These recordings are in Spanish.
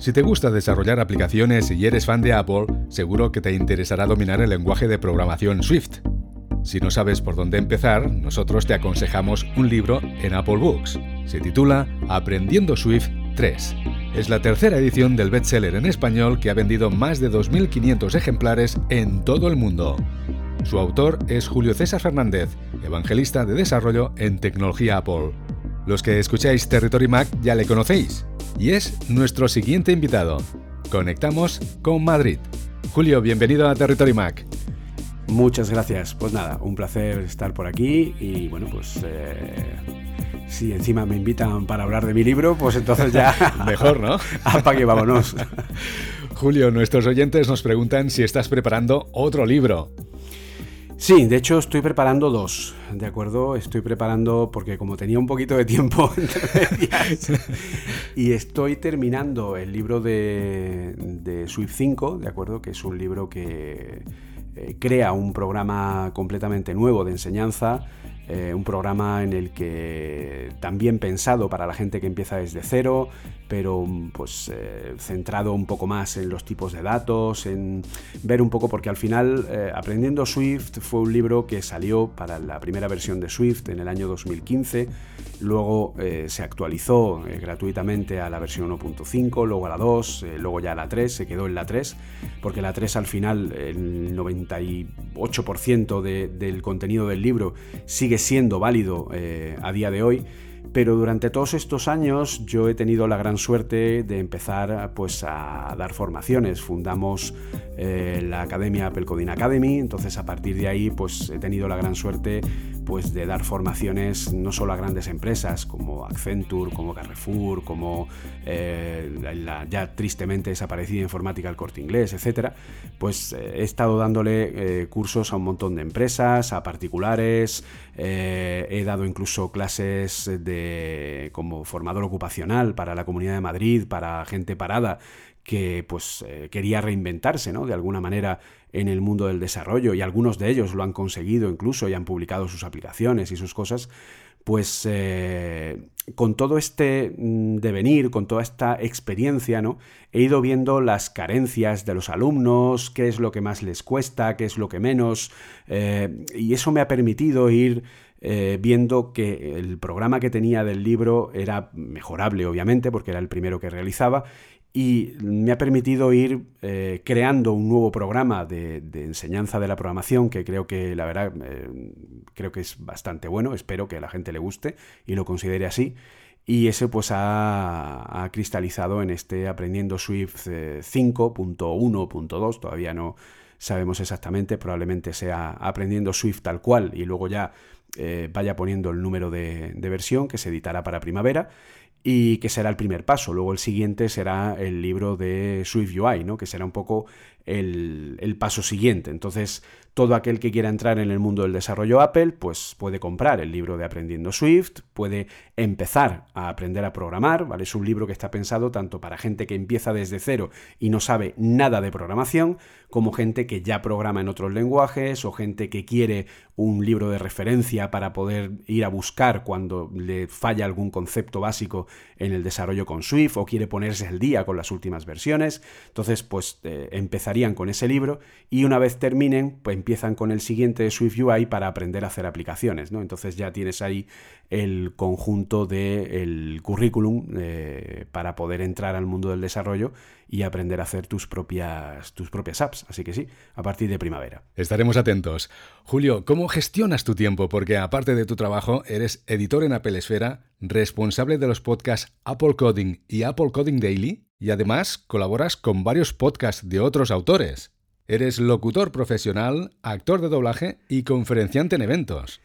Si te gusta desarrollar aplicaciones y eres fan de Apple, seguro que te interesará dominar el lenguaje de programación Swift. Si no sabes por dónde empezar, nosotros te aconsejamos un libro en Apple Books. Se titula Aprendiendo Swift 3. Es la tercera edición del bestseller en español que ha vendido más de 2.500 ejemplares en todo el mundo. Su autor es Julio César Fernández, evangelista de desarrollo en tecnología Apple. Los que escucháis Territory Mac ya le conocéis, y es nuestro siguiente invitado. Conectamos con Madrid. Julio, bienvenido a Territory Mac. Muchas gracias. Pues nada, un placer estar por aquí y bueno, pues eh, si encima me invitan para hablar de mi libro, pues entonces ya... Mejor, ¿no? Apa que vámonos. Julio, nuestros oyentes nos preguntan si estás preparando otro libro. Sí, de hecho estoy preparando dos, ¿de acuerdo? Estoy preparando porque como tenía un poquito de tiempo y estoy terminando el libro de, de Swift 5, ¿de acuerdo? Que es un libro que eh, crea un programa completamente nuevo de enseñanza eh, un programa en el que también pensado para la gente que empieza desde cero, pero pues eh, centrado un poco más en los tipos de datos, en ver un poco, porque al final eh, Aprendiendo Swift fue un libro que salió para la primera versión de Swift en el año 2015, luego se actualizó gratuitamente a la versión 1.5, luego a la 2, luego ya a la 3, se quedó en la 3, porque la 3 al final el 98% del contenido del libro sigue siendo válido eh, a día de hoy. Pero durante todos estos años yo he tenido la gran suerte de empezar pues, a dar formaciones. Fundamos eh, la Academia Apple Coding Academy, entonces a partir de ahí pues, he tenido la gran suerte pues, de dar formaciones no solo a grandes empresas como Accenture, como Carrefour, como eh, la ya tristemente desaparecida informática El Corte Inglés, etcétera, pues eh, he estado dándole eh, cursos a un montón de empresas, a particulares, he dado incluso clases de como formador ocupacional para la Comunidad de Madrid, para gente parada que pues quería reinventarse, ¿no? De alguna manera en el mundo del desarrollo y algunos de ellos lo han conseguido incluso y han publicado sus aplicaciones y sus cosas, pues eh, con todo este mm, devenir, con toda esta experiencia, ¿no? He ido viendo las carencias de los alumnos, qué es lo que más les cuesta, qué es lo que menos, eh, y eso me ha permitido ir eh, viendo que el programa que tenía del libro era mejorable, obviamente, porque era el primero que realizaba, y me ha permitido ir eh, creando un nuevo programa de, enseñanza de la programación que creo que la verdad eh, creo que es bastante bueno, espero que a la gente le guste y lo considere así. Y ese pues ha, cristalizado en este Aprendiendo Swift 5.1.2, eh, todavía no sabemos exactamente, probablemente sea Aprendiendo Swift tal cual y luego ya vaya poniendo el número de versión que se editará para primavera y que será el primer paso. Luego el siguiente será el libro de Swift UI, ¿no? que será un poco el, el, paso siguiente. Entonces, todo aquel que quiera entrar en el mundo del desarrollo Apple, pues puede comprar el libro de Aprendiendo Swift, puede empezar a aprender a programar, ¿vale? Es un libro que está pensado tanto para gente que empieza desde cero y no sabe nada de programación, como gente que ya programa en otros lenguajes o gente que quiere un libro de referencia para poder ir a buscar cuando le falla algún concepto básico en el desarrollo con Swift o quiere ponerse al día con las últimas versiones. Entonces, pues eh, empezarían con ese libro y una vez terminen, pues empiezan con el siguiente de Swift UI para aprender a hacer aplicaciones, ¿no? Entonces ya tienes ahí el conjunto del currículum eh, para poder entrar al mundo del desarrollo y aprender a hacer tus propias, tus propias apps. Así que sí, a partir de primavera. Estaremos atentos. Julio, ¿cómo gestionas tu tiempo? Porque aparte de tu trabajo, eres editor en Apple Esfera, responsable de los podcasts Apple Coding y Apple Coding Daily, y además colaboras con varios podcasts de otros autores. Eres locutor profesional, actor de doblaje y conferenciante en eventos.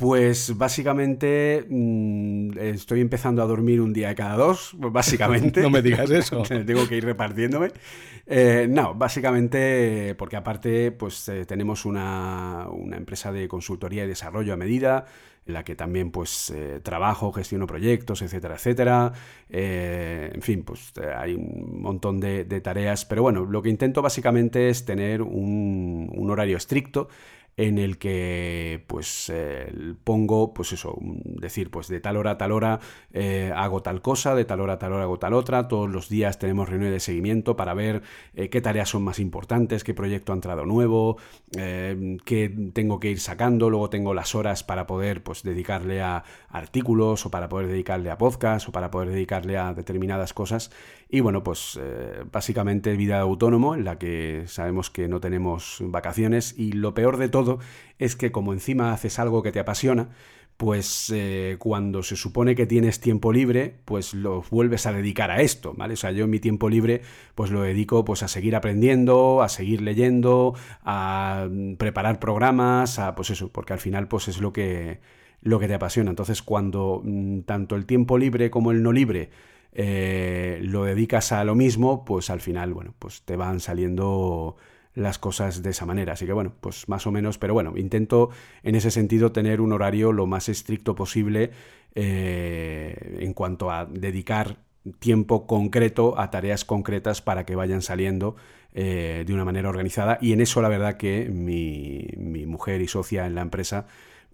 Pues básicamente mm, estoy empezando a dormir un día cada dos, básicamente. no me digas eso. Tengo que ir repartiéndome. Eh, no, básicamente porque aparte pues eh, tenemos una, empresa de consultoría y desarrollo a medida en la que también pues eh, trabajo, gestiono proyectos, etcétera, etcétera. en fin, pues hay un montón de, tareas, pero bueno, lo que intento básicamente es tener un, un horario estricto en el que pues eh, pongo pues eso decir pues de tal hora a tal hora eh, hago tal cosa de tal hora a tal hora hago tal otra todos los días tenemos reuniones de seguimiento para ver eh, qué tareas son más importantes qué proyecto ha entrado nuevo qué tengo que ir sacando luego tengo las horas para poder pues dedicarle a artículos o para poder dedicarle a podcast o para poder dedicarle a determinadas cosas. Y bueno pues básicamente vida autónomo en la que sabemos que no tenemos vacaciones y lo peor de todo es que como encima haces algo que te apasiona, pues eh, cuando se supone que tienes tiempo libre, pues lo vuelves a dedicar a esto, ¿vale? O sea, yo en mi tiempo libre, pues lo dedico pues a seguir aprendiendo, a seguir leyendo, a mm, preparar programas, a pues eso, porque al final pues es lo que, lo que te apasiona. Entonces, cuando mm, tanto el tiempo libre como el no libre eh, lo dedicas a lo mismo, pues al final, bueno, pues te van saliendo las cosas de esa manera. Así que bueno, pues más o menos, pero bueno, intento en ese sentido tener un horario lo más estricto posible eh, en cuanto a dedicar tiempo concreto a tareas concretas para que vayan saliendo eh, de una manera organizada y en eso la verdad que mi, mi mujer y socia en la empresa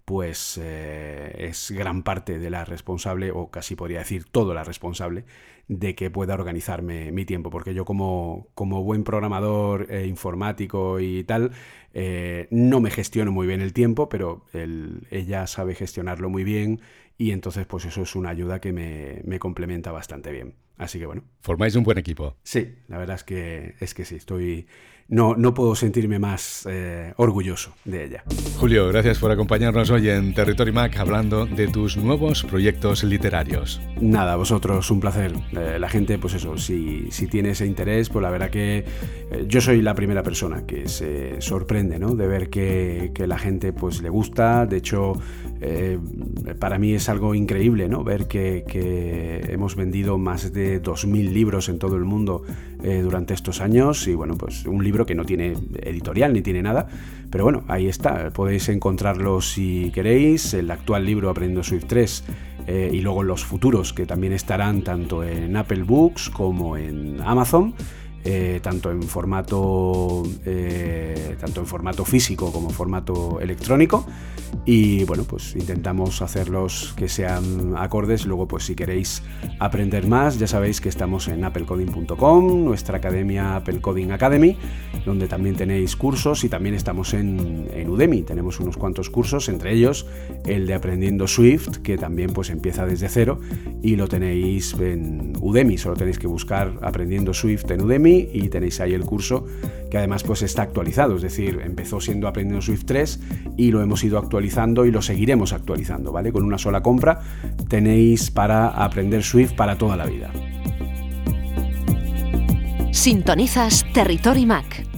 pues eh, es gran parte de la responsable, o casi podría decir todo la responsable, de que pueda organizarme mi tiempo, porque yo como, como buen programador eh, informático y tal, eh, no me gestiono muy bien el tiempo, pero ella sabe gestionarlo muy bien y entonces pues eso es una ayuda que me, me complementa bastante bien. Así que bueno. Formáis un buen equipo. Sí, la verdad es que, es que sí, estoy no, no puedo sentirme más eh, orgulloso de ella. Julio, gracias por acompañarnos hoy en Territory Mac hablando de tus nuevos proyectos literarios. Nada, vosotros, un placer. Eh, la gente, pues eso, si, si, tiene ese interés, pues la verdad que eh, yo soy la primera persona que se sorprende ¿no? de ver que, que, la gente pues le gusta. De hecho, para mí es algo increíble ¿no? ver que, hemos vendido más de 2.000 libros en todo el mundo durante estos años y bueno, pues un libro que no tiene editorial ni tiene nada, pero bueno, ahí está, podéis encontrarlo si queréis, el actual libro Aprendiendo Swift 3 eh, y luego los futuros que también estarán tanto en Apple Books como en Amazon. Eh, tanto en formato eh, tanto en formato físico como en formato electrónico y bueno pues intentamos hacerlos que sean acordes. Luego pues si queréis aprender más ya sabéis que estamos en applecoding.com nuestra academia Apple Coding Academy donde también tenéis cursos y también estamos en, en Udemy. Tenemos unos cuantos cursos entre ellos el de aprendiendo Swift que también pues empieza desde cero y lo tenéis en Udemy. Solo tenéis que buscar aprendiendo Swift en Udemy y tenéis ahí el curso además pues está actualizado, es decir, empezó siendo aprendiendo Swift 3 y lo hemos ido actualizando y lo seguiremos actualizando, ¿vale? Con una sola compra tenéis para aprender Swift para toda la vida. Sintonizas Territory Mac